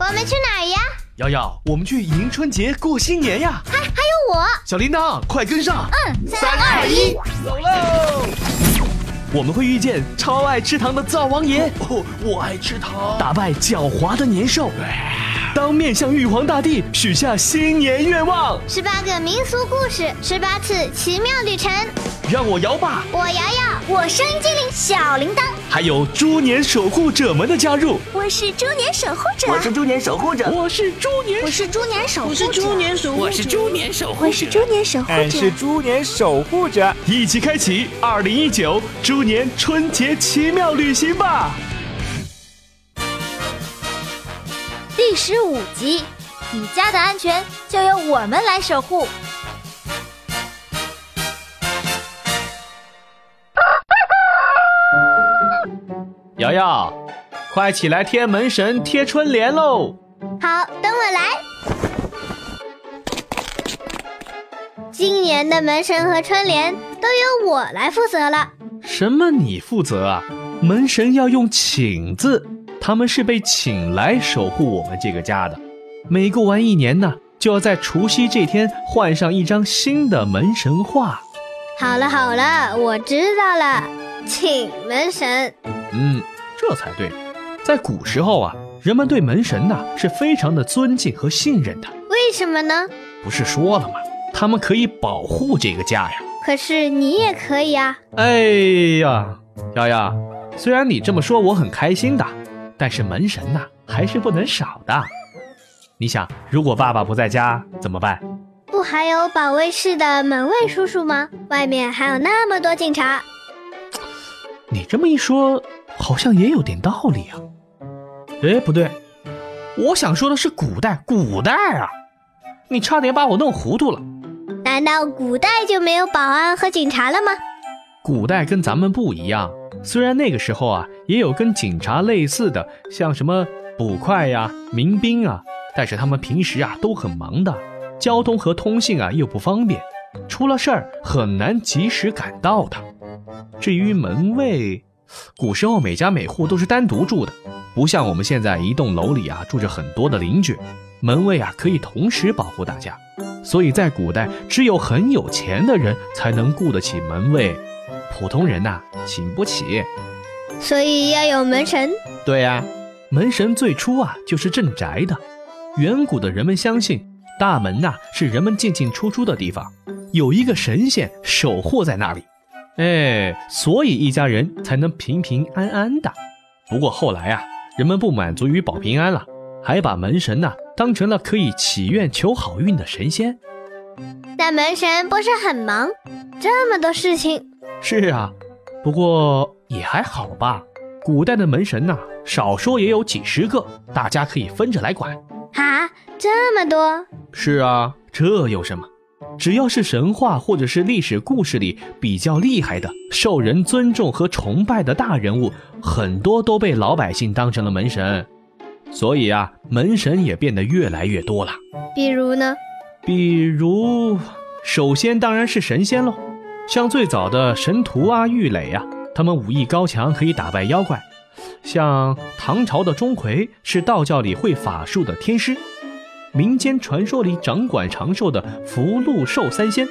我们去哪儿呀？瑶瑶，我们去迎春节过新年呀！还还有我，小铃铛，快跟上！嗯，三二一，走喽！我们会遇见超爱吃糖的灶王爷，哦，我爱吃糖，打败狡猾的年兽。当面向玉皇大帝许下新年愿望，十八个民俗故事，十八次奇妙旅程。让我摇吧，我摇摇，我声音精灵小铃铛，还有猪年守护者们的加入。我是猪年守护者，我是猪年守护者，我是猪年，我是猪年守护者，我是猪年守护者，我是猪年守护者，我是猪年守护者，我是猪年守护者，一起开启二零一九猪年春节奇妙旅行吧！第十五集，你家的安全就由我们来守护。瑶瑶，快起来贴门神、贴春联喽！好，等我来。今年的门神和春联都由我来负责了。什么？你负责啊？门神要用请字，他们是被请来守护我们这个家的。每过完一年呢，就要在除夕这天换上一张新的门神画。好了好了，我知道了，请门神。嗯，这才对。在古时候啊，人们对门神呐是非常的尊敬和信任的。为什么呢？不是说了吗？他们可以保护这个家呀。可是你也可以啊。哎呀，瑶瑶，虽然你这么说我很开心的，但是门神呐还是不能少的。你想，如果爸爸不在家怎么办？不还有保卫室的门卫叔叔吗？外面还有那么多警察。你这么一说，好像也有点道理啊。哎，不对，我想说的是古代，古代啊！你差点把我弄糊涂了。难道古代就没有保安和警察了吗？古代跟咱们不一样，虽然那个时候啊也有跟警察类似的，像什么捕快呀、民兵啊，但是他们平时啊都很忙的，交通和通信啊又不方便，出了事儿很难及时赶到的。至于门卫，古时候每家每户都是单独住的，不像我们现在一栋楼里啊住着很多的邻居，门卫啊可以同时保护大家。所以在古代，只有很有钱的人才能雇得起门卫，普通人呐请不起。所以要有门神。对呀，门神最初啊就是镇宅的。远古的人们相信，大门呐是人们进进出出的地方，有一个神仙守护在那里。哎，所以一家人才能平平安安的。不过后来啊，人们不满足于保平安了，还把门神呐当成了可以祈愿求好运的神仙。但门神不是很忙，这么多事情。是啊，不过也还好吧。古代的门神呐，少说也有几十个，大家可以分着来管。啊，这么多？是啊，这有什么？只要是神话或者是历史故事里比较厉害的、受人尊重和崇拜的大人物，很多都被老百姓当成了门神，所以啊，门神也变得越来越多了。比如呢？比如，首先当然是神仙喽，像最早的神荼啊、郁垒啊，他们武艺高强，可以打败妖怪；像唐朝的钟馗是道教里会法术的天师。民间传说里掌管长寿的福禄寿三仙，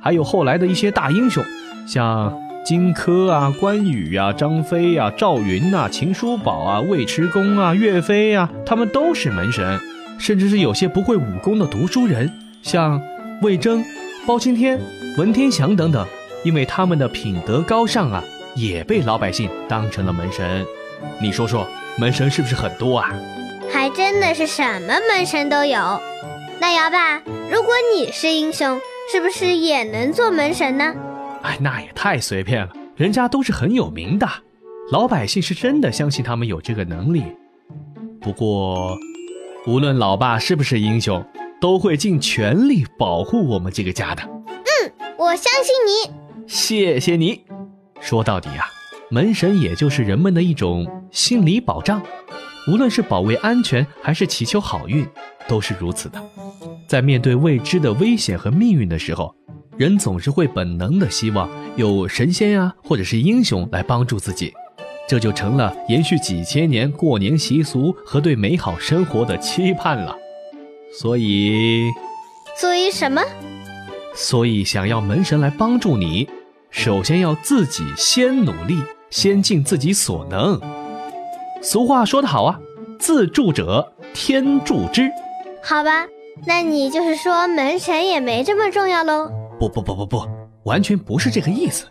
还有后来的一些大英雄，像荆轲啊、关羽啊、张飞啊、赵云呐、秦叔宝啊、尉迟恭啊、岳飞啊，他们都是门神。甚至是有些不会武功的读书人，像魏征、包青天、文天祥等等，因为他们的品德高尚啊，也被老百姓当成了门神。你说说，门神是不是很多啊？还真的是什么门神都有。那姚爸，如果你是英雄，是不是也能做门神呢？哎，那也太随便了，人家都是很有名的，老百姓是真的相信他们有这个能力。不过，无论老爸是不是英雄，都会尽全力保护我们这个家的。嗯，我相信你。谢谢你。说到底啊，门神也就是人们的一种心理保障。无论是保卫安全，还是祈求好运，都是如此的。在面对未知的危险和命运的时候，人总是会本能的希望有神仙呀，或者是英雄来帮助自己。这就成了延续几千年过年习俗和对美好生活的期盼了。所以，所以什么？所以想要门神来帮助你，首先要自己先努力，先尽自己所能。俗话说得好啊，自助者天助之。好吧，那你就是说门神也没这么重要喽？不不不不不，完全不是这个意思。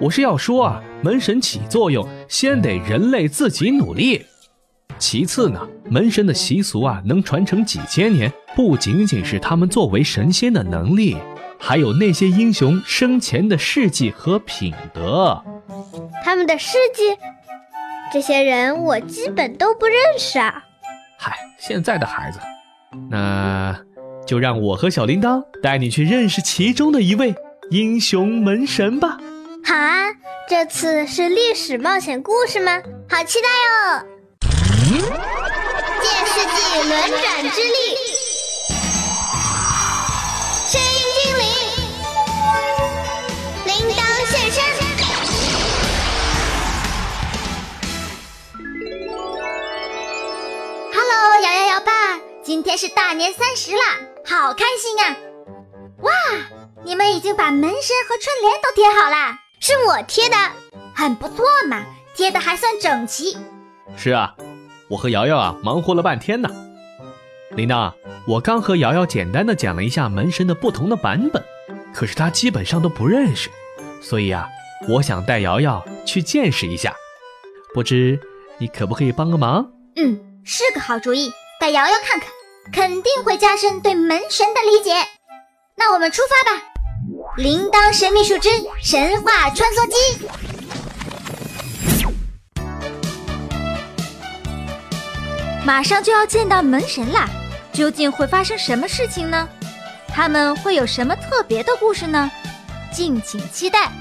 我是要说啊，门神起作用，先得人类自己努力。其次呢，门神的习俗啊，能传承几千年，不仅仅是他们作为神仙的能力，还有那些英雄生前的事迹和品德。他们的事迹，这些人我基本都不认识啊。嗨，现在的孩子，那就让我和小铃铛带你去认识其中的一位英雄门神吧。好啊，这次是历史冒险故事吗？好期待哦！借世纪轮转之力，今天是大年三十啦，好开心啊！哇，你们已经把门神和春联都贴好啦？是我贴的，很不错嘛，贴的还算整齐。是啊。我和瑶瑶啊，忙活了半天呢。铃铛，我刚和瑶瑶简单的讲了一下门神的不同的版本，可是她基本上都不认识，所以啊，我想带瑶瑶去见识一下。不知你可不可以帮个忙？嗯，是个好主意，带瑶瑶看看，肯定会加深对门神的理解。那我们出发吧！铃铛神秘树枝神话穿梭机。马上就要见到门神啦，究竟会发生什么事情呢？他们会有什么特别的故事呢？敬请期待。